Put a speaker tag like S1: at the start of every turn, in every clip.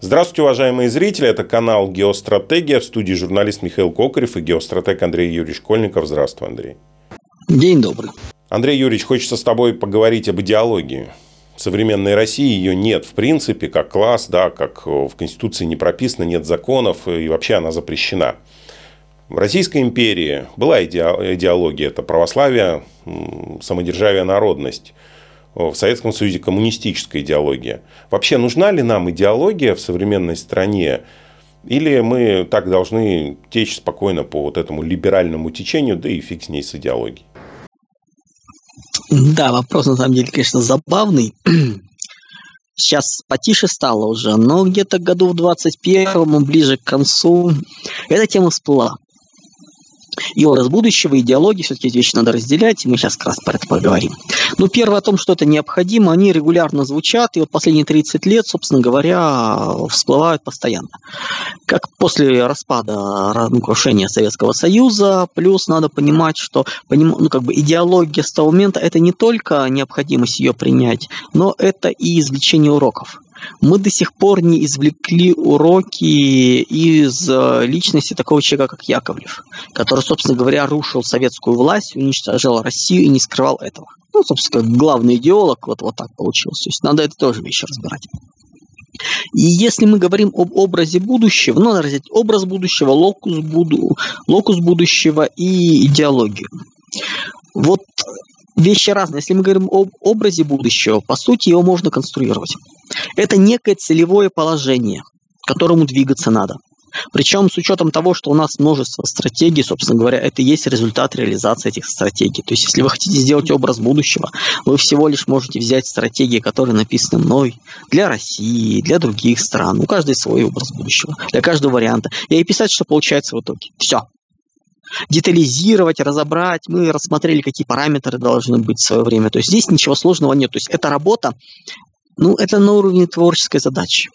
S1: Здравствуйте, уважаемые зрители. Это канал «Геостратегия». В студии журналист Михаил Кокарев и геостратег Андрей Юрьевич Школьников. Здравствуй, Андрей.
S2: День добрый.
S1: Андрей Юрьевич, хочется с тобой поговорить об идеологии. В современной России ее нет, в принципе, как класс, да, как в Конституции не прописано, нет законов, и вообще она запрещена. В Российской империи была идеология, это православие, самодержавие, народность в Советском Союзе коммунистическая идеология. Вообще, нужна ли нам идеология в современной стране? Или мы так должны течь спокойно по вот этому либеральному течению, да и фиг с ней с идеологией?
S2: Да, вопрос на самом деле, конечно, забавный. Сейчас потише стало уже, но где-то году в 21-м, ближе к концу, эта тема всплыла и образ будущего, идеологии, все-таки вещи надо разделять, и мы сейчас как раз про это поговорим. Ну, первое о том, что это необходимо, они регулярно звучат, и вот последние 30 лет, собственно говоря, всплывают постоянно. Как после распада, ну, крушения Советского Союза, плюс надо понимать, что ну, как бы идеология с того момента это не только необходимость ее принять, но это и извлечение уроков мы до сих пор не извлекли уроки из э, личности такого человека, как Яковлев, который, собственно говоря, рушил советскую власть, уничтожал Россию и не скрывал этого. Ну, собственно, главный идеолог, вот, вот так получилось. То есть надо это тоже вещи разбирать. И если мы говорим об образе будущего, ну, надо разделить образ будущего, локус, буду, локус будущего и идеологию. Вот вещи разные. Если мы говорим об образе будущего, по сути, его можно конструировать. Это некое целевое положение, к которому двигаться надо. Причем с учетом того, что у нас множество стратегий, собственно говоря, это и есть результат реализации этих стратегий. То есть, если вы хотите сделать образ будущего, вы всего лишь можете взять стратегии, которые написаны мной для России, для других стран. У каждой свой образ будущего, для каждого варианта. И писать, что получается в итоге. Все детализировать, разобрать. Мы рассмотрели, какие параметры должны быть в свое время. То есть здесь ничего сложного нет. То есть эта работа, ну, это на уровне творческой задачи.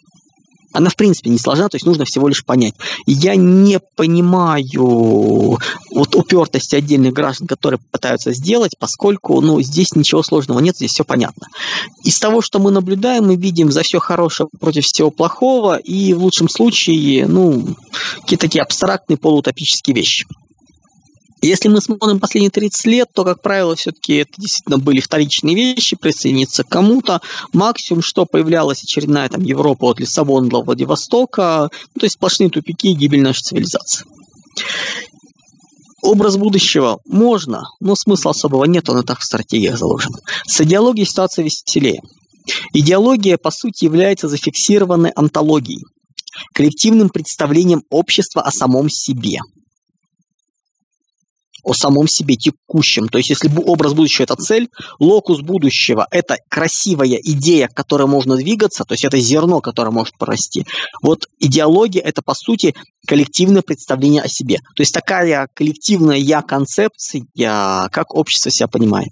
S2: Она, в принципе, не сложна, то есть нужно всего лишь понять. я не понимаю вот упертости отдельных граждан, которые пытаются сделать, поскольку ну, здесь ничего сложного нет, здесь все понятно. Из того, что мы наблюдаем, мы видим за все хорошее против всего плохого, и в лучшем случае, ну, какие-то такие абстрактные полуутопические вещи. Если мы смотрим последние 30 лет, то, как правило, все-таки это действительно были вторичные вещи, присоединиться к кому-то. Максимум, что появлялась очередная там Европа от Лиссабона до Владивостока, ну, то есть сплошные тупики и гибель нашей цивилизации. Образ будущего можно, но смысла особого нет, он и так в стратегиях заложен. С идеологией ситуация веселее. Идеология, по сути, является зафиксированной антологией, коллективным представлением общества о самом себе – о самом себе текущем. То есть, если образ будущего – это цель, локус будущего – это красивая идея, к которой можно двигаться, то есть это зерно, которое может порасти. Вот идеология – это, по сути, коллективное представление о себе. То есть такая коллективная я-концепция, как общество себя понимает.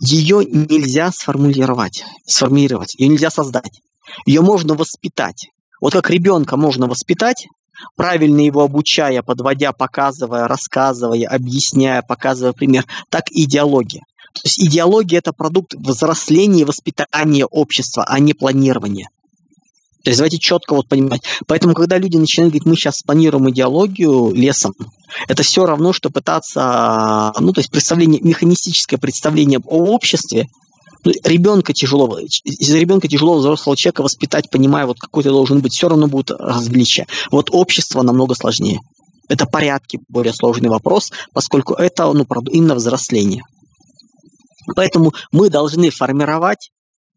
S2: Ее нельзя сформулировать, сформулировать, ее нельзя создать. Ее можно воспитать. Вот как ребенка можно воспитать, правильно его обучая, подводя, показывая, рассказывая, объясняя, показывая пример, так и идеология. То есть идеология – это продукт взросления и воспитания общества, а не планирования. То есть давайте четко вот понимать. Поэтому, когда люди начинают говорить, мы сейчас спланируем идеологию лесом, это все равно, что пытаться, ну, то есть представление, механистическое представление об обществе, ребенка тяжело, из ребенка тяжело взрослого человека воспитать, понимая, вот какой ты должен быть, все равно будет различия. Вот общество намного сложнее. Это порядки более сложный вопрос, поскольку это ну, именно взросление. Поэтому мы должны формировать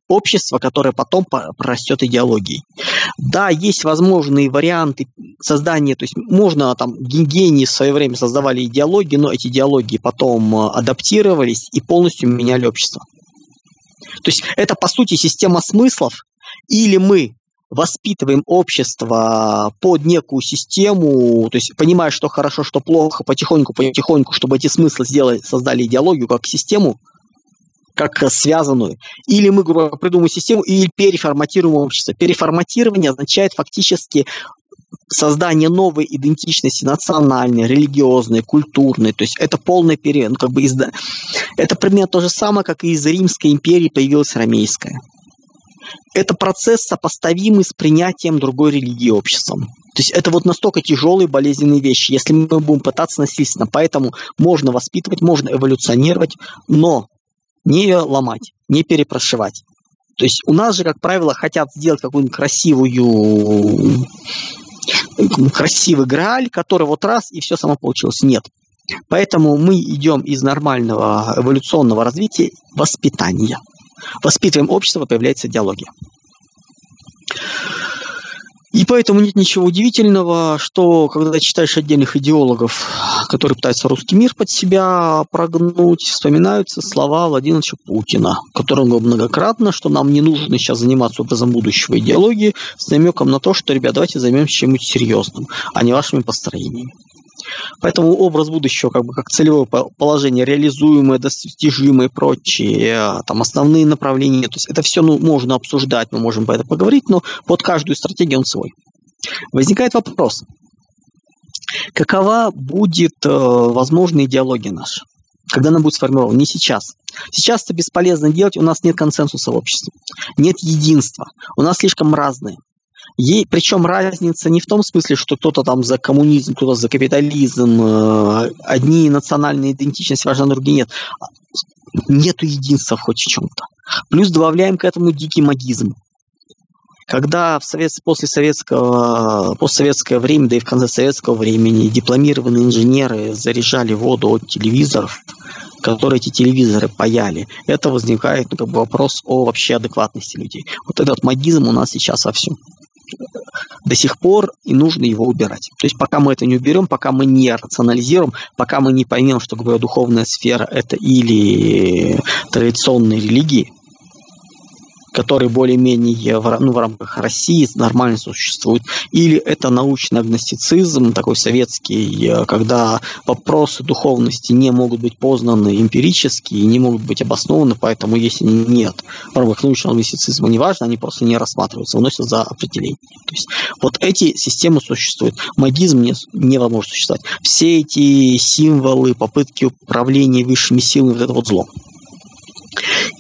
S2: общество, которое потом прорастет идеологией. Да, есть возможные варианты создания, то есть можно там гении в свое время создавали идеологии, но эти идеологии потом э, адаптировались и полностью меняли общество. То есть это, по сути, система смыслов, или мы воспитываем общество под некую систему, то есть понимая, что хорошо, что плохо, потихоньку, потихоньку, чтобы эти смыслы сделали, создали идеологию как систему, как связанную. Или мы, грубо придумаем систему и переформатируем общество. Переформатирование означает фактически создание новой идентичности национальной, религиозной, культурной. То есть это полный период, ну, как бы изда... Это примерно то же самое, как и из Римской империи появилась Ромейская. это процесс, сопоставимый с принятием другой религии обществом. То есть это вот настолько тяжелые болезненные вещи, если мы будем пытаться насильственно. Поэтому можно воспитывать, можно эволюционировать, но не ломать, не перепрошивать. То есть у нас же, как правило, хотят сделать какую-нибудь красивую красивый грааль, который вот раз и все само получилось. Нет. Поэтому мы идем из нормального эволюционного развития воспитания. Воспитываем общество, появляется идеология. И поэтому нет ничего удивительного, что когда читаешь отдельных идеологов, которые пытаются русский мир под себя прогнуть, вспоминаются слова Владимировича Путина, говорил многократно, что нам не нужно сейчас заниматься образом будущего идеологии с намеком на то, что, ребят, давайте займемся чем-нибудь серьезным, а не вашими построениями. Поэтому образ будущего, как бы как целевое положение, реализуемое, достижимое и прочие, там основные направления, то есть это все ну, можно обсуждать, мы можем по это поговорить, но под каждую стратегию он свой. Возникает вопрос, какова будет э, возможная идеология наша? Когда она будет сформирована? Не сейчас. Сейчас это бесполезно делать, у нас нет консенсуса в обществе, нет единства, у нас слишком разные. Ей, причем разница не в том смысле, что кто-то там за коммунизм, кто-то за капитализм, э, одни национальные идентичности важны, другие нет. Нету единства хоть в чем-то. Плюс добавляем к этому дикий магизм. Когда в совет, после советского, постсоветское время, да и в конце советского времени дипломированные инженеры заряжали воду от телевизоров, которые эти телевизоры паяли, это возникает ну, как бы вопрос о вообще адекватности людей. Вот этот магизм у нас сейчас во всем до сих пор и нужно его убирать. То есть пока мы это не уберем, пока мы не рационализируем, пока мы не поймем, что духовная сфера это или традиционные религии, которые более-менее в, ну, в рамках России нормально существуют, или это научный агностицизм, такой советский, э, когда вопросы духовности не могут быть познаны эмпирически и не могут быть обоснованы, поэтому если нет в рамках научного агностицизма, неважно, они просто не рассматриваются, выносят за определение. То есть вот эти системы существуют. Магизм не, невозможно существовать. Все эти символы, попытки управления высшими силами, вот это вот зло.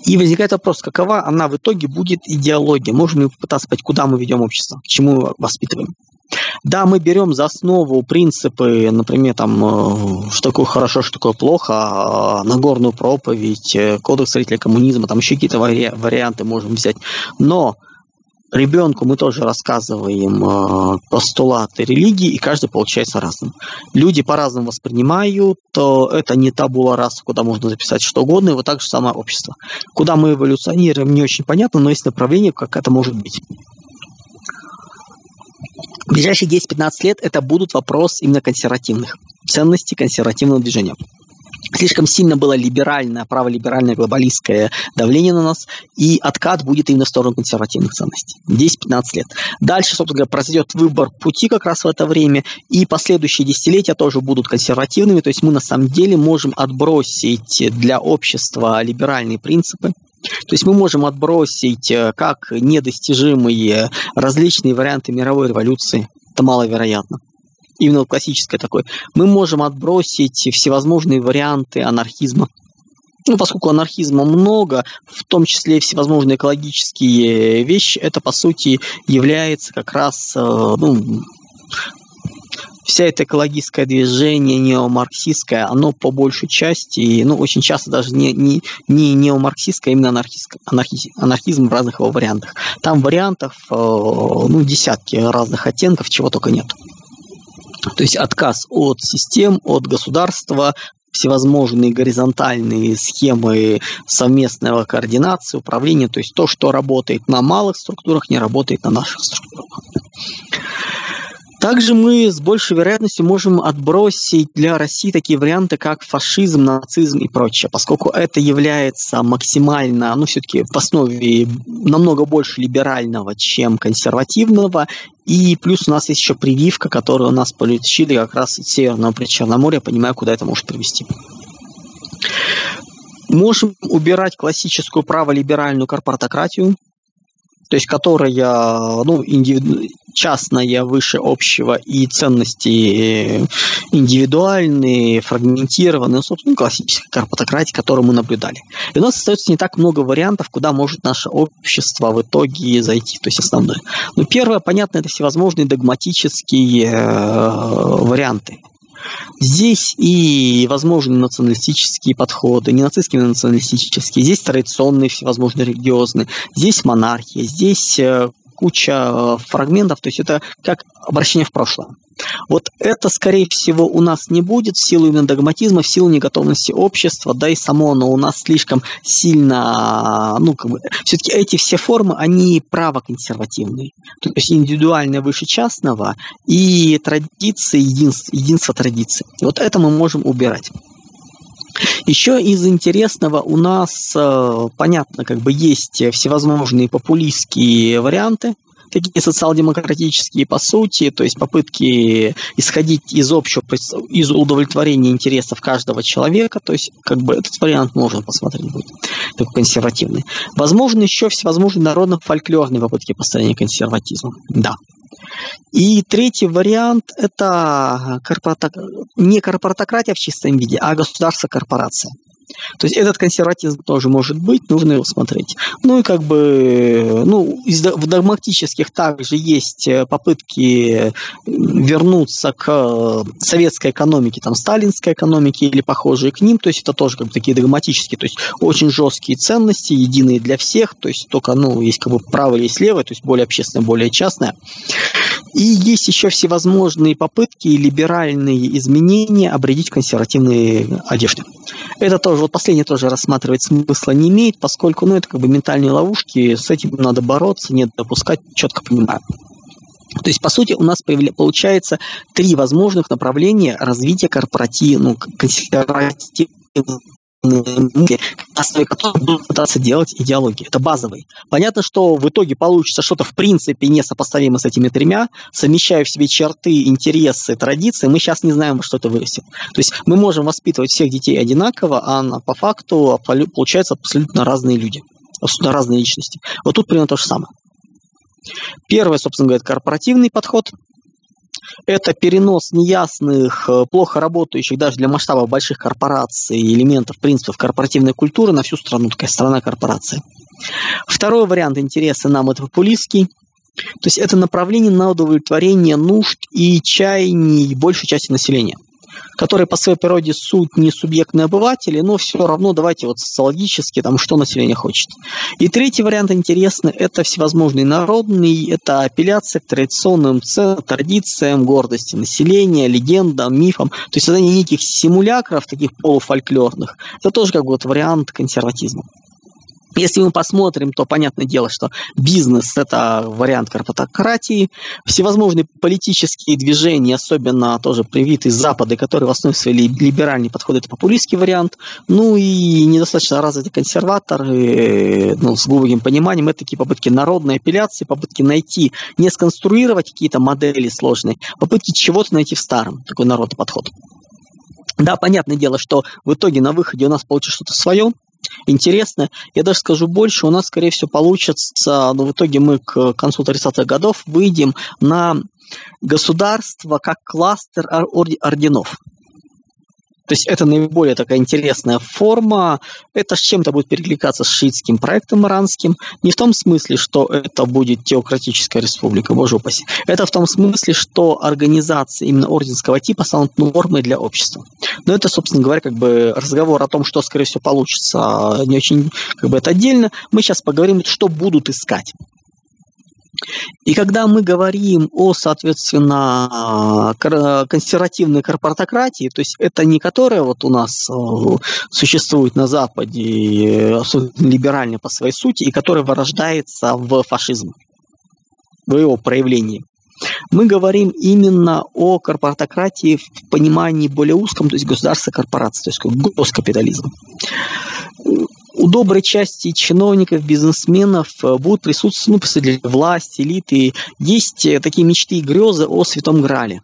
S2: И возникает вопрос, какова она в итоге будет идеология? Можем ли попытаться понять, куда мы ведем общество, к чему воспитываем? Да, мы берем за основу принципы, например, там, э, что такое хорошо, что такое плохо, а, Нагорную проповедь, э, кодекс строителя коммунизма, там еще какие-то варианты можем взять. Но Ребенку мы тоже рассказываем э, постулаты религии, и каждый получается разным. Люди по-разному воспринимают, то это не табула раса, куда можно записать что угодно, и вот так же самое общество. Куда мы эволюционируем, не очень понятно, но есть направление, как это может быть. В ближайшие 10-15 лет это будут вопрос именно консервативных ценностей консервативного движения слишком сильно было либеральное, праволиберальное, глобалистское давление на нас, и откат будет именно в сторону консервативных ценностей. 10-15 лет. Дальше, собственно говоря, произойдет выбор пути как раз в это время, и последующие десятилетия тоже будут консервативными, то есть мы на самом деле можем отбросить для общества либеральные принципы, то есть мы можем отбросить э, как недостижимые различные варианты мировой революции. Это маловероятно именно классическое такое, мы можем отбросить всевозможные варианты анархизма. Ну, поскольку анархизма много, в том числе всевозможные экологические вещи, это, по сути, является как раз, э, ну, вся это экологическое движение неомарксистское, оно по большей части, ну, очень часто даже не, не, не неомарксистское, а именно анархистское, анархизм, анархизм в разных его вариантах. Там вариантов, э, ну, десятки разных оттенков, чего только нет. То есть отказ от систем, от государства, всевозможные горизонтальные схемы совместного координации, управления, то есть то, что работает на малых структурах, не работает на наших структурах. Также мы с большей вероятностью можем отбросить для России такие варианты, как фашизм, нацизм и прочее, поскольку это является максимально, ну, все-таки в основе намного больше либерального, чем консервативного, и плюс у нас есть еще прививка, которую у нас получили как раз из Северного Причерноморья, понимаю, куда это может привести. Можем убирать классическую праволиберальную корпоратократию, то есть которая ну, индивиду... частное выше общего и ценности э, индивидуальные, фрагментированные, ну, собственно, классическая корпотократия, которую мы наблюдали. И у нас остается не так много вариантов, куда может наше общество в итоге зайти, то есть основное. Ну, первое, понятно, это всевозможные догматические э, варианты. Здесь и возможны националистические подходы, не нацистские, но националистические. Здесь традиционные всевозможные религиозные. Здесь монархия, здесь э, куча э, фрагментов, то есть это как обращение в прошлое. Вот это, скорее всего, у нас не будет в силу именно догматизма, в силу неготовности общества, да и само оно у нас слишком сильно, ну, как бы, все-таки эти все формы, они правоконсервативные. То есть индивидуальное выше частного и традиции, единство, единство традиций. Вот это мы можем убирать. Еще из интересного у нас, э, понятно, как бы есть всевозможные популистские варианты, такие социал-демократические по сути, то есть попытки исходить из общего, из удовлетворения интересов каждого человека, то есть как бы этот вариант можно посмотреть будет, такой консервативный. Возможно, еще всевозможные народно-фольклорные попытки построения консерватизма, да. И третий вариант – это корпората... не корпоратократия в чистом виде, а государство-корпорация. То есть этот консерватизм тоже может быть, нужно его смотреть. Ну и как бы, ну, в догматических также есть э, попытки вернуться к э, советской экономике, там, сталинской экономике или похожие к ним, то есть это тоже как бы такие догматические, то есть очень жесткие ценности, единые для всех, то есть только, ну, есть как бы правое, есть левое, то есть более общественное, более частное. И есть еще всевозможные попытки либеральные изменения обредить консервативные одежды. Это тоже, вот последнее тоже рассматривать смысла не имеет, поскольку, ну, это как бы ментальные ловушки, с этим надо бороться, не допускать, четко понимаю. То есть, по сути, у нас получается три возможных направления развития корпоративного, ну, консервативного основе которых будут пытаться делать идеологии. Это базовый. Понятно, что в итоге получится что-то в принципе несопоставимо с этими тремя, совмещая в себе черты, интересы, традиции. Мы сейчас не знаем, что это вырастет. То есть мы можем воспитывать всех детей одинаково, а по факту получаются абсолютно разные люди, абсолютно разные личности. Вот тут примерно то же самое. Первое, собственно говоря, корпоративный подход – это перенос неясных, э, плохо работающих даже для масштаба больших корпораций элементов, принципов корпоративной культуры на всю страну, такая страна корпорации. Второй вариант интереса нам это популистский. То есть это направление на удовлетворение нужд и чаяний большей части населения – которые по своей природе суть не субъектные обыватели, но все равно давайте вот социологически, там, что население хочет. И третий вариант интересный, это всевозможный народный, это апелляция к традиционным традициям, гордости населения, легендам, мифам, то есть создание неких симулякров, таких полуфольклорных, это тоже как бы вот вариант консерватизма. Если мы посмотрим, то понятное дело, что бизнес – это вариант корпоратократии. Всевозможные политические движения, особенно тоже привитые с Запада, которые в основе своей либеральные подходы, это популистский вариант. Ну и недостаточно развитый консерватор, ну, с глубоким пониманием, это такие попытки народной апелляции, попытки найти, не сконструировать какие-то модели сложные, попытки чего-то найти в старом, такой народный подход. Да, понятное дело, что в итоге на выходе у нас получится что-то свое, интересно. Я даже скажу больше, у нас, скорее всего, получится, но в итоге мы к концу 30-х годов выйдем на государство как кластер орденов. То есть это наиболее такая интересная форма. Это с чем-то будет перекликаться с шиитским проектом иранским. Не в том смысле, что это будет теократическая республика, боже упаси. Это в том смысле, что организации именно орденского типа станут нормой для общества. Но это, собственно говоря, как бы разговор о том, что, скорее всего, получится, не очень, как бы это отдельно. Мы сейчас поговорим, что будут искать. И когда мы говорим о, соответственно, консервативной корпоратократии, то есть это не которая вот у нас э, существует на Западе, абсолютно либеральная по своей сути, и которая вырождается в фашизм, в его проявлении. Мы говорим именно о корпоратократии в понимании более узком, то есть государство корпорации, то есть госкапитализм у доброй части чиновников, бизнесменов э, будут присутствовать ну, представители власти, элиты. Есть э, такие мечты и грезы о Святом Грале.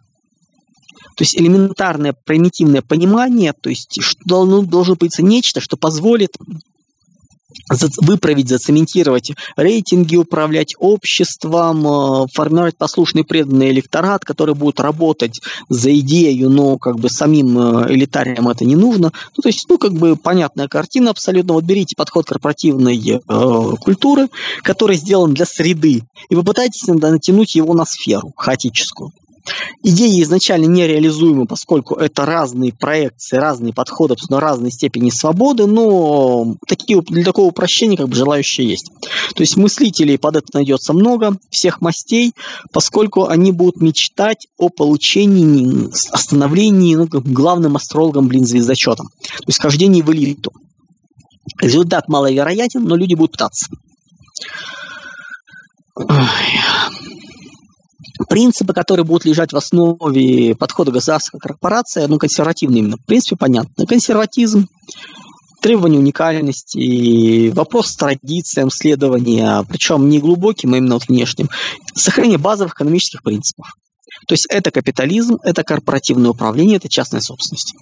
S2: То есть элементарное примитивное понимание, то есть что должно, должно быть нечто, что позволит выправить, зацементировать рейтинги, управлять обществом, э, формировать послушный преданный электорат, который будет работать за идею, но как бы самим э, элитариям это не нужно. Ну, то есть, ну, как бы понятная картина абсолютно. Вот берите подход корпоративной э, культуры, который сделан для среды, и попытайтесь натянуть его на сферу хаотическую. Идеи изначально нереализуемы, поскольку это разные проекции, разные подходы, абсолютно разной степени свободы, но такие, для такого упрощения как бы желающие есть. То есть мыслителей под это найдется много, всех мастей, поскольку они будут мечтать о получении, остановлении ну, главным астрологом, блин, звездочетом. То есть хождении в элиту. Результат маловероятен, но люди будут пытаться. Принципы, которые будут лежать в основе подхода государственной корпорации, ну, консервативные именно, в принципе, понятно. Консерватизм, требование уникальности, вопрос традициям следования, причем не глубоким, а именно вот внешним, сохранение базовых экономических принципов. То есть это капитализм, это корпоративное управление, это частная собственность.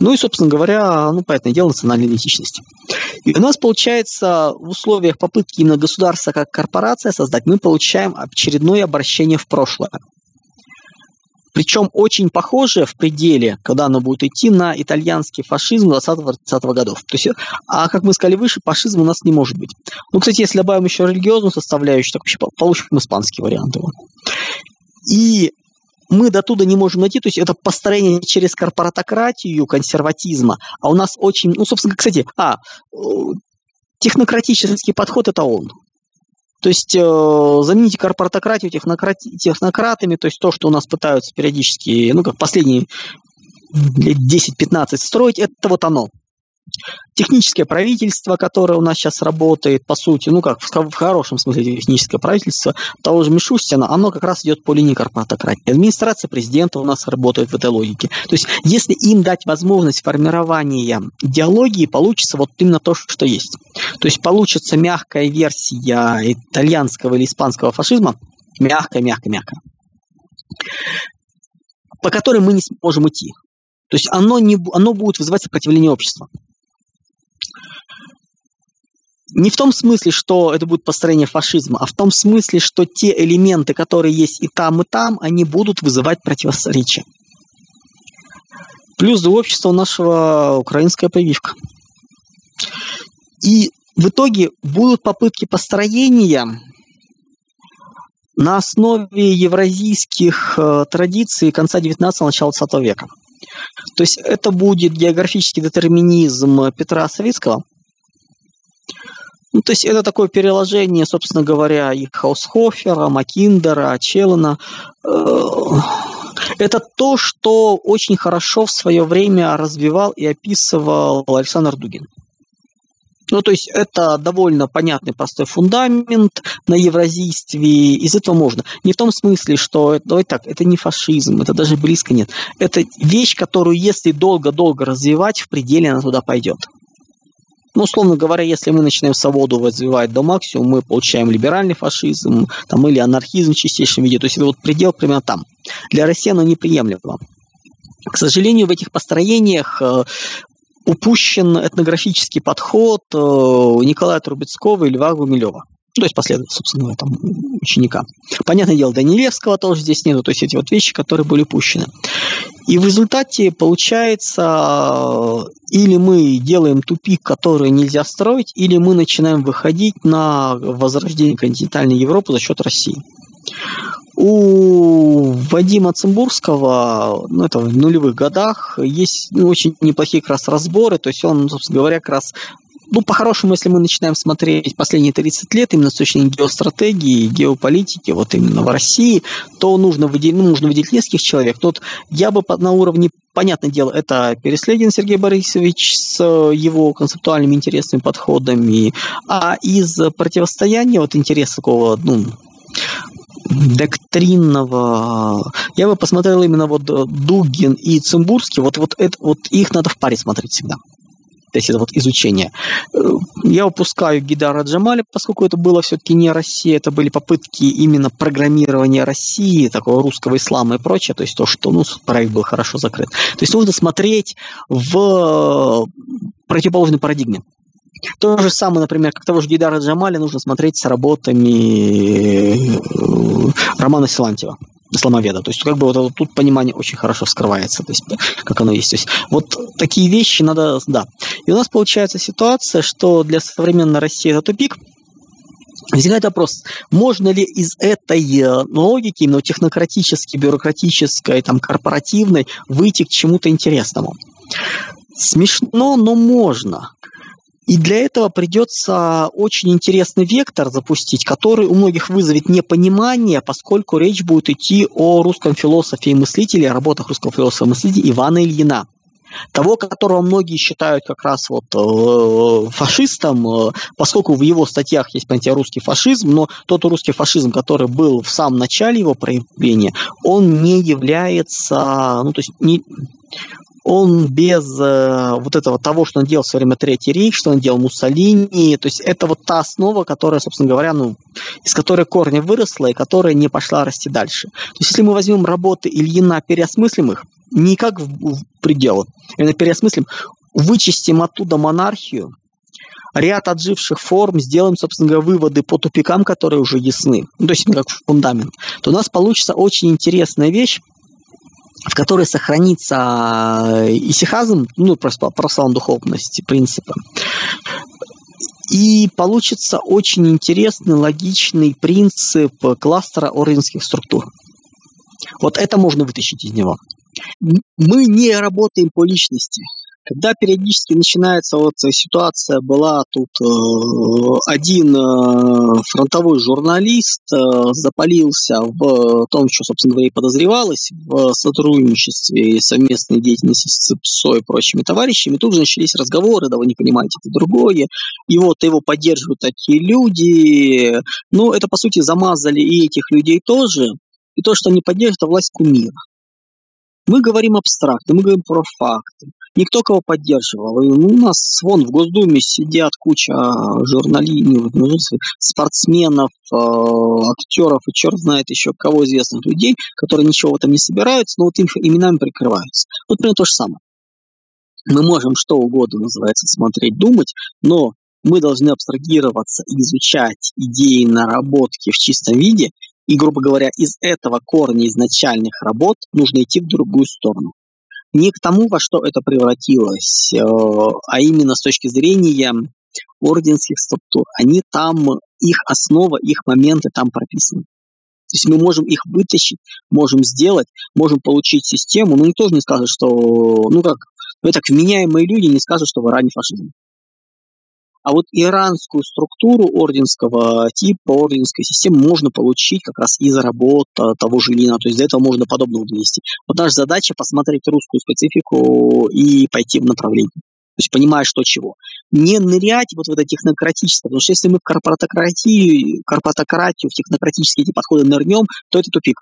S2: Ну и, собственно говоря, ну, понятное дело, национальной идентичности. И у нас получается в условиях попытки именно государства как корпорация создать, мы получаем очередное обращение в прошлое. Причем очень похожее в пределе, когда оно будет идти на итальянский фашизм 20-30 годов. То есть, а как мы сказали выше, фашизм у нас не может быть. Ну, кстати, если добавим еще религиозную составляющую, так вообще получим испанский вариант его. И мы до туда не можем найти, то есть это построение через корпоратократию консерватизма, а у нас очень, ну, собственно, кстати, а, технократический подход – это он. То есть э, замените корпоратократию технократи, технократами, то есть то, что у нас пытаются периодически, ну, как последние лет 10-15 строить, это вот оно техническое правительство, которое у нас сейчас работает, по сути, ну как в, хорошем смысле техническое правительство, того же Мишустина, оно как раз идет по линии корпоратократии. Администрация президента у нас работает в этой логике. То есть, если им дать возможность формирования идеологии, получится вот именно то, что есть. То есть, получится мягкая версия итальянского или испанского фашизма, мягкая, мягкая, мягкая, по которой мы не сможем идти. То есть оно, не, оно будет вызывать сопротивление общества. Не в том смысле, что это будет построение фашизма, а в том смысле, что те элементы, которые есть и там, и там, они будут вызывать противоречия. Плюс за общество нашего украинская прививка. И в итоге будут попытки построения на основе евразийских э, традиций конца 19-го, начала 20 века. То есть это будет географический детерминизм Петра Савицкого – ну, то есть это такое переложение, собственно говоря, и Хаусхофера, Макиндера, Челлена. Э, это то, что очень хорошо в свое время развивал и описывал Александр Дугин. Ну, то есть это довольно понятный, простой фундамент на евразийстве, из этого можно. Не в том смысле, что, давай так, это не фашизм, это даже близко нет. Это вещь, которую, если долго-долго развивать, в пределе она туда пойдет. Ну, условно говоря, если мы начинаем свободу развивать до максимума, мы получаем либеральный фашизм там, или анархизм в чистейшем виде. То есть это вот предел примерно там. Для России оно неприемлемо. К сожалению, в этих построениях э, упущен этнографический подход э, Николая Трубецкого и Льва Гумилева. Ну, то есть последователь, собственно там, ученика. Понятное дело, Данилевского тоже здесь нету, то есть эти вот вещи, которые были упущены. И в результате получается, или мы делаем тупик, который нельзя строить, или мы начинаем выходить на возрождение континентальной Европы за счет России. У Вадима Цимбурского, ну, это в нулевых годах, есть ну, очень неплохие как раз разборы, то есть он, собственно говоря, как раз ну, по-хорошему, если мы начинаем смотреть последние 30 лет именно с точки зрения геостратегии, геополитики, вот именно в России, то нужно выделить, ну, нужно выделить нескольких человек. Тут я бы на уровне, понятное дело, это Переслегин Сергей Борисович с его концептуальными интересными подходами, а из противостояния, вот интереса такого, ну, доктринного. Я бы посмотрел именно вот Дугин и Цимбурский, вот, вот, это, вот их надо в паре смотреть всегда то есть это вот изучение. Э, я упускаю Гидара Джамали, поскольку это было все-таки не Россия, это были попытки именно программирования России, такого русского ислама и прочее, то есть то, что ну, проект был хорошо закрыт. То есть нужно смотреть в противоположной парадигме. То же самое, например, как того же Гидара Джамаля нужно смотреть с работами э, Романа Силантьева. Исламоведа. То есть, как бы вот тут понимание очень хорошо вскрывается, то есть, как оно есть. То есть, вот такие вещи надо, да. И у нас получается ситуация, что для современной России это тупик, Возникает вопрос, можно ли из этой э, логики, именно технократической, бюрократической, там, корпоративной, выйти к чему-то интересному? Смешно, но можно. И для этого придется очень интересный вектор запустить, который у многих вызовет непонимание, поскольку речь будет идти о русском философе и мыслителе, о работах русского философа и мыслителя Ивана Ильина того, которого многие считают как раз вот э, фашистом, э, поскольку в его статьях есть понятие русский фашизм, но тот русский фашизм, который был в самом начале его проявления, он не является, ну то есть не, он без э, вот этого того, что он делал в время Третьей рейх, что он делал Муссолини, то есть это вот та основа, которая, собственно говоря, ну, из которой корни выросла и которая не пошла расти дальше. То есть если мы возьмем работы Ильина, переосмыслим их, не как в, в пределы, именно переосмыслим, вычистим оттуда монархию, ряд отживших форм, сделаем, собственно говоря, выводы по тупикам, которые уже ясны, ну, то есть как фундамент, то у нас получится очень интересная вещь, в которой сохранится э, исихазм, ну, просто православная духовность, принципы. И получится очень интересный, логичный принцип кластера орденских структур. Вот это можно вытащить из него. Мы не работаем по личности. Когда периодически начинается вот ситуация, была тут э, один э, фронтовой журналист э, запалился в том, что, собственно и подозревалось в сотрудничестве и совместной деятельности с ЦИПСО и прочими товарищами. Тут же начались разговоры, да вы не понимаете, это другое. И вот его поддерживают такие люди. Ну, это, по сути, замазали и этих людей тоже. И то, что они поддерживают, это власть кумира. Мы говорим абстрактно, мы говорим про факты. Никто кого поддерживал. И у нас вон в Госдуме сидят куча журналистов, спортсменов, э, актеров и черт знает еще кого известных людей, которые ничего в этом не собираются, но вот их именами прикрываются. Вот примерно то же самое. Мы можем что угодно, называется, смотреть, думать, но мы должны абстрагироваться и изучать идеи наработки в чистом виде и, грубо говоря, из этого корня изначальных работ нужно идти в другую сторону. Не к тому, во что это превратилось, э, а именно с точки зрения орденских структур. Они там, их основа, их моменты там прописаны. То есть мы можем их вытащить, можем сделать, можем получить систему, но никто же не скажет, что, ну как, вы так вменяемые люди не скажут, что в Иране фашизм. А вот иранскую структуру орденского типа, орденской системы можно получить как раз из работ того же Ильина. То есть для этого можно подобного довести. Вот наша задача посмотреть русскую специфику и пойти в направлении. То есть понимая, что чего. Не нырять вот в это технократическое, потому что если мы в корпоратократию, корпоратократию, в технократические эти подходы нырнем, то это тупик.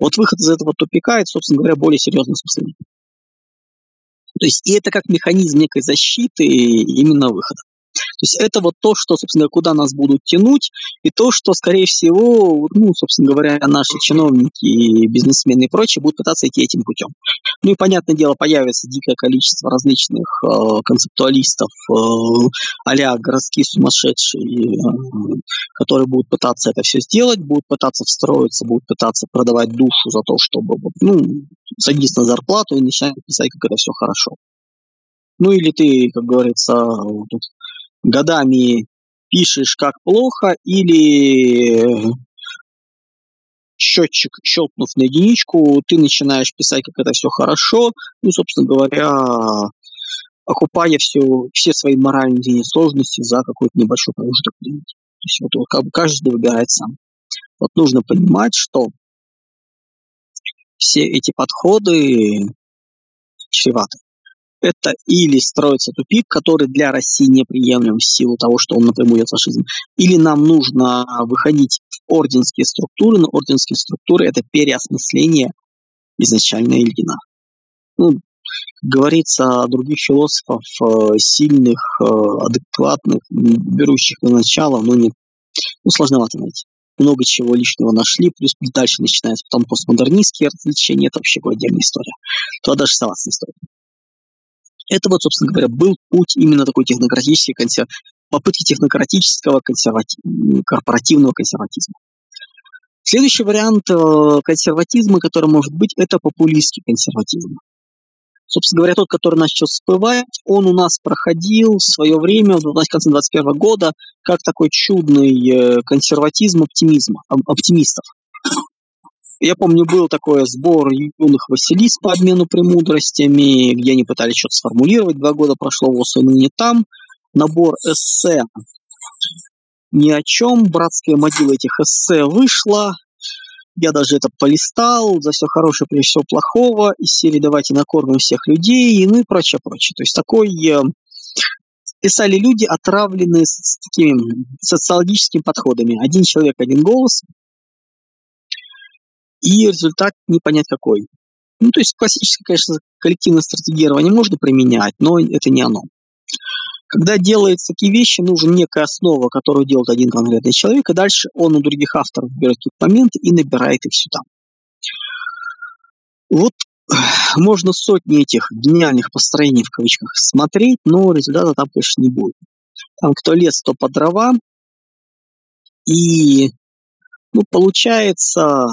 S2: Вот выход из этого тупика, это, собственно говоря, более серьезный смысл. То есть и это как механизм некой защиты именно выхода. То есть это вот то, что, собственно, куда нас будут тянуть, и то, что, скорее всего, ну, собственно говоря, наши чиновники, бизнесмены и прочие будут пытаться идти этим путем. Ну и, понятное дело, появится дикое количество различных э, концептуалистов э, а городские сумасшедшие, э, которые будут пытаться это все сделать, будут пытаться встроиться, будут пытаться продавать душу за то, чтобы, ну, садись на зарплату и начинать писать, как это все хорошо. Ну или ты, как говорится, годами пишешь как плохо, или счетчик, щелкнув на единичку, ты начинаешь писать, как это все хорошо, ну, собственно говоря, окупая все, все свои моральные сложности за какой-то небольшой промежуток времени. То есть вот как бы каждый выбирает сам. Вот нужно понимать, что все эти подходы чреваты это или строится тупик, который для России неприемлем в силу того, что он напрямую идет фашизм, или нам нужно выходить в орденские структуры, но орденские структуры – это переосмысление изначально Ильина. Ну, как говорится, других философов э, сильных, э, адекватных, берущих на начало, но не, ну, сложновато найти. Много чего лишнего нашли, плюс дальше начинается потом постмодернистские развлечения, это вообще отдельная история. Туда даже соваться не стоит. Это вот, собственно говоря, был путь именно такой технократический консер... попытки технократического консерватив... корпоративного консерватизма. Следующий вариант э, консерватизма, который может быть, это популистский консерватизм. Собственно говоря, тот, который начал всплывать, он у нас проходил в свое время, в конце 21 года, как такой чудный э, консерватизм оптимизма, оптимистов. Я помню, был такой сбор юных Василис по обмену премудростями, где они пытались что-то сформулировать. Два года прошло, вот он не там. Набор эссе ни о чем. Братская могила этих эссе вышла. Я даже это полистал, за все хорошее, прежде всего плохого, из серии «Давайте накормим всех людей», ну и прочее, прочее. То есть такой э, писали люди, отравленные с такими социологическими подходами. Один человек, один голос, и результат не понять какой. Ну, то есть классическое, конечно, коллективное стратегирование можно применять, но это не оно. Когда делаются такие вещи, нужна некая основа, которую делает один конкретный человек, и дальше он у других авторов берет какие-то моменты и набирает их сюда. Вот можно сотни этих гениальных построений в кавычках смотреть, но результата там, конечно, не будет. Там кто лес, то по дрова. И ну, получается,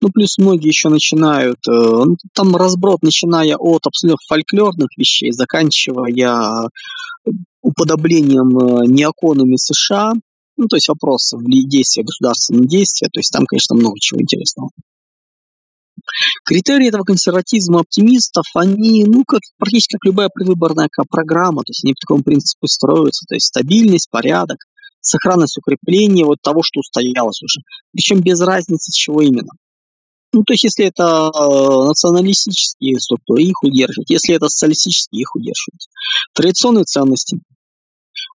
S2: ну, плюс многие еще начинают, э, ну, там разброд, начиная от абсолютно фольклорных вещей, заканчивая уподоблением э, неоконами США, ну, то есть вопросов действия государственного действия, то есть там, конечно, много чего интересного. Критерии этого консерватизма оптимистов, они, ну, как, практически как любая предвыборная программа, то есть они по такому принципу строятся, то есть стабильность, порядок, сохранность укрепления вот того, что устоялось уже. Причем без разницы, чего именно. Ну, то есть, если это э, националистические структуры, их удерживать. Если это социалистические, их удерживать. Традиционные ценности.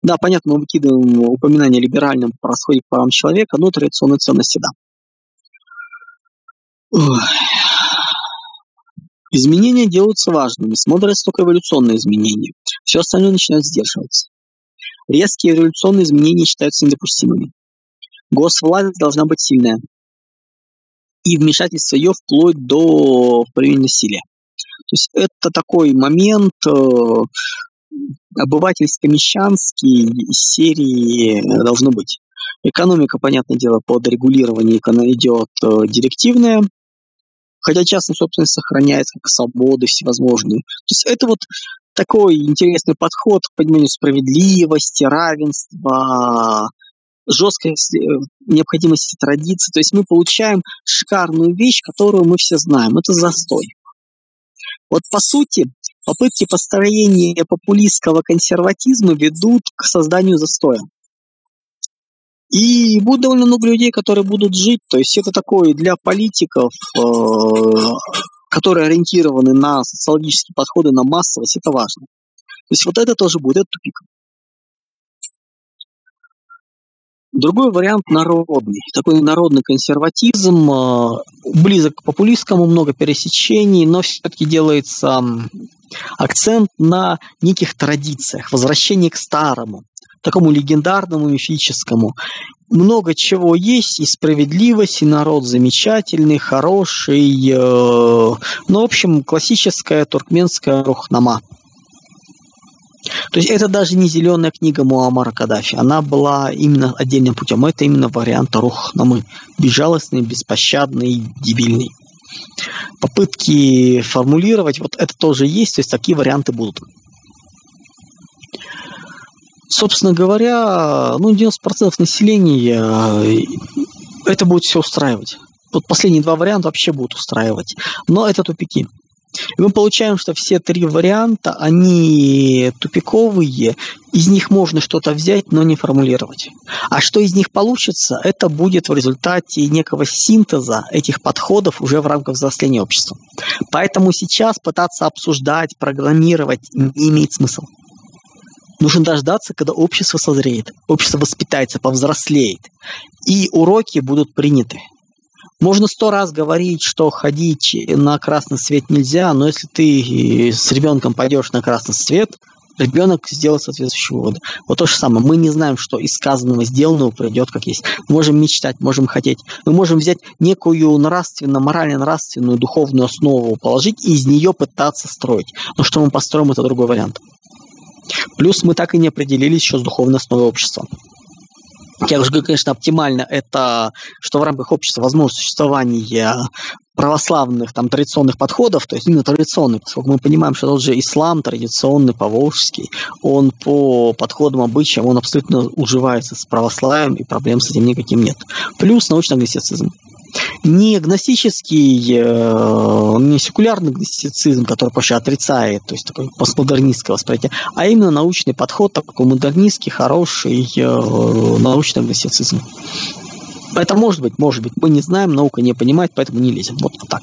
S2: Да, понятно, мы выкидываем упоминание о либеральном расходе к правам человека, но традиционные ценности, да. Изменения делаются важными, смотрятся только эволюционные изменения. Все остальное начинает сдерживаться. Резкие революционные изменения считаются недопустимыми. Госвласть должна быть сильная, и вмешательство ее вплоть до применения насилия. То есть это такой момент э, обывательско-мещанский серии должно быть. Экономика, понятное дело, под регулирование идет э, директивная, хотя частная собственность сохраняется как свободы всевозможные. То есть это вот такой интересный подход к пониманию справедливости, равенства, жесткой э, необходимости традиции. То есть мы получаем шикарную вещь, которую мы все знаем. Это застой. Вот по сути, попытки построения популистского консерватизма ведут к созданию застоя. И будет довольно много людей, которые будут жить. То есть это такое для политиков, э, которые ориентированы на социологические подходы, на массовость, это важно. То есть вот это тоже будет, это. Другой вариант народный. Такой народный консерватизм, а, близок к популистскому, много пересечений, но все-таки делается акцент на неких традициях, возвращении к старому, такому легендарному, мифическому. Много чего есть, и справедливость, и народ замечательный, хороший. Э, ну, в общем, классическая туркменская рухнама. То есть это даже не зеленая книга Муаммара Каддафи. Она была именно отдельным путем. Это именно вариант Рухнамы. Безжалостный, беспощадный, дебильный. Попытки формулировать, вот это тоже есть, то есть такие варианты будут. Собственно говоря, ну 90% населения э, это будет все устраивать. Вот последние два варианта вообще будут устраивать. Но это тупики. И мы получаем, что все три варианта, они тупиковые, из них можно что-то взять, но не формулировать. А что из них получится, это будет в результате некого синтеза этих подходов уже в рамках взросления общества. Поэтому сейчас пытаться обсуждать, программировать не имеет смысла. Нужно дождаться, когда общество созреет, общество воспитается, повзрослеет, и уроки будут приняты. Можно сто раз говорить, что ходить на красный свет нельзя, но если ты с ребенком пойдешь на красный свет, ребенок сделает соответствующие выводы. Вот то же самое. Мы не знаем, что из сказанного, сделанного придет как есть. Мы можем мечтать, можем хотеть. Мы можем взять некую нравственно, морально-нравственную, духовную основу, положить и из нее пытаться строить. Но что мы построим, это другой вариант. Плюс мы так и не определились еще с духовной основой общества. Я уже говорю, конечно, оптимально это, что в рамках общества возможно существование православных там традиционных подходов, то есть именно традиционных, поскольку мы понимаем, что тот же ислам традиционный, поволжский, он по подходам, обычаям, он абсолютно уживается с православием, и проблем с этим никаким нет. Плюс научный агностицизм. Не гностический, э, не секулярный гностицизм, который вообще отрицает, то есть такой постмодернистское восприятие, а именно научный подход, такой модернистский, хороший э, научный гностицизм. Это может быть, может быть. Мы не знаем, наука не понимает, поэтому не лезем. Вот так.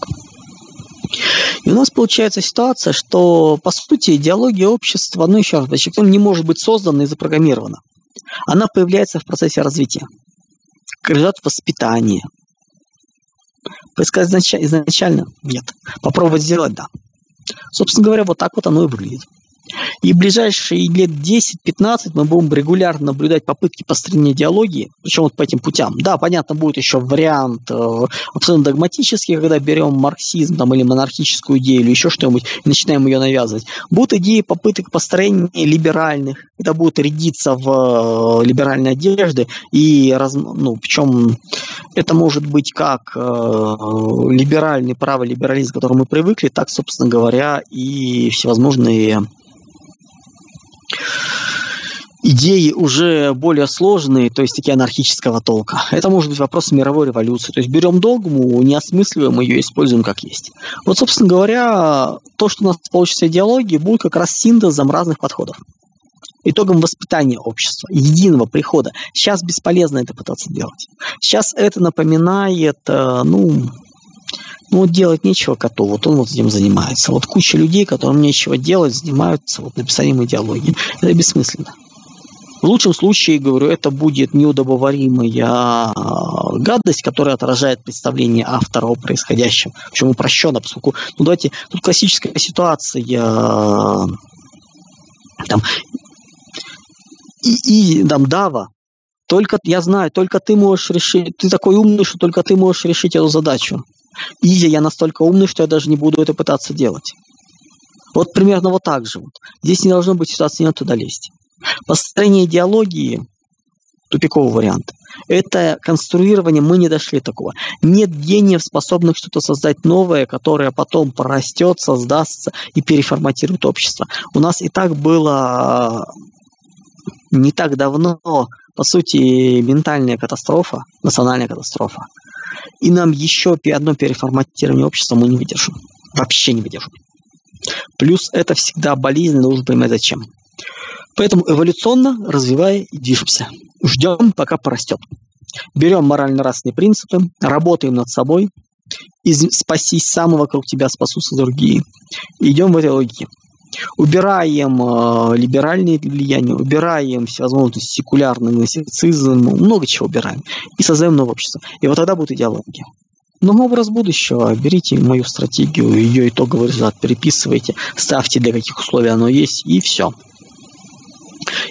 S2: И у нас получается ситуация, что, по сути, идеология общества, ну, еще раз подчеркну, не может быть создана и запрограммирована. Она появляется в процессе развития. Результат воспитания. Предсказать изначально? Нет. Попробовать сделать? Да. Собственно говоря, вот так вот оно и выглядит. И ближайшие лет 10-15 мы будем регулярно наблюдать попытки построения идеологии, причем вот по этим путям. Да, понятно, будет еще вариант э, абсолютно догматический, когда берем марксизм там, или монархическую идею, или еще что-нибудь, и начинаем ее навязывать. Будут идеи попыток построения либеральных, это будут рядиться в э, либеральные одежды, и раз, ну, причем это может быть как э, либеральный праволиберализм, к которому мы привыкли, так, собственно говоря, и всевозможные идеи уже более сложные, то есть такие анархического толка. Это может быть вопрос мировой революции. То есть берем догму, не осмысливаем ее, используем как есть. Вот, собственно говоря, то, что у нас получится идеологии, будет как раз синтезом разных подходов. Итогом воспитания общества, единого прихода. Сейчас бесполезно это пытаться делать. Сейчас это напоминает, э, ну, ну вот делать нечего коту, вот он вот этим занимается. Вот куча людей, которым нечего делать, занимаются вот написанием идеологии. Это бессмысленно. В лучшем случае, говорю, это будет неудобоваримая гадость, которая отражает представление автора о происходящем. Причем упрощенно, поскольку, ну давайте, тут классическая ситуация, там, и, и там Дава, только я знаю, только ты можешь решить, ты такой умный, что только ты можешь решить эту задачу. Изи, я настолько умный, что я даже не буду это пытаться делать. Вот примерно вот так же. Вот. Здесь не должно быть ситуации, не туда лезть. Построение идеологии – тупиковый вариант. Это конструирование, мы не дошли такого. Нет гениев, способных что-то создать новое, которое потом порастет, создастся и переформатирует общество. У нас и так было не так давно, по сути, ментальная катастрофа, национальная катастрофа. И нам еще одно переформатирование общества мы не выдержим. Вообще не выдержим. Плюс это всегда болезненно, нужно понимать зачем. Поэтому эволюционно развивая и движемся. Ждем, пока порастет. Берем морально-нравственные принципы, работаем над собой, из, спасись сам, вокруг тебя спасутся другие. Идем в этой логике. Убираем э, либеральные влияния, убираем всевозможные секулярный классицизм, много чего убираем. И создаем новое общество. И вот тогда будет идеология. Но образ будущего, берите мою стратегию, ее итоговый результат, переписывайте, ставьте, для каких условий оно есть, и все.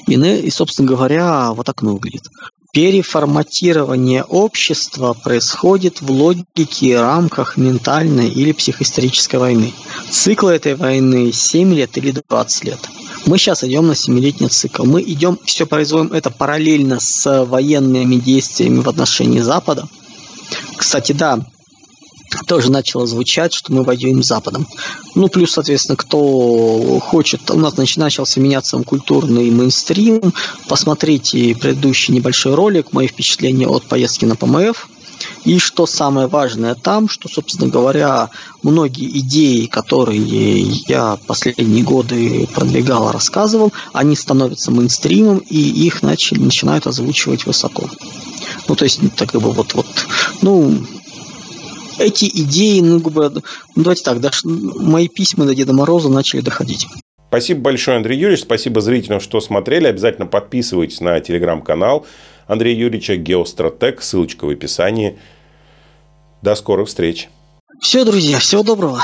S2: И, и, собственно говоря, вот так оно выглядит. Переформатирование общества происходит в логике и рамках ментальной или психоисторической войны. Цикл этой войны 7 лет или 20 лет. Мы сейчас идем на 7-летний цикл. Мы идем, все производим это параллельно с военными действиями в отношении Запада. Кстати, да, тоже начало звучать, что мы воюем с Западом. Ну, плюс, соответственно, кто хочет, у нас начался меняться культурный мейнстрим. Посмотрите предыдущий небольшой ролик, мои впечатления от поездки на ПМФ. И что самое важное там, что, собственно говоря, многие идеи, которые я последние годы продвигал, рассказывал, они становятся мейнстримом, и их начали, начинают озвучивать высоко. Ну, то есть, так как бы вот, вот, ну, эти идеи, ну, ну давайте так, даже мои письма до Деда Мороза начали доходить.
S1: Спасибо большое, Андрей Юрьевич. Спасибо зрителям, что смотрели. Обязательно подписывайтесь на телеграм-канал Андрея Юрьевича Геостратег. Ссылочка в описании. До скорых встреч.
S2: Все, друзья, всего доброго.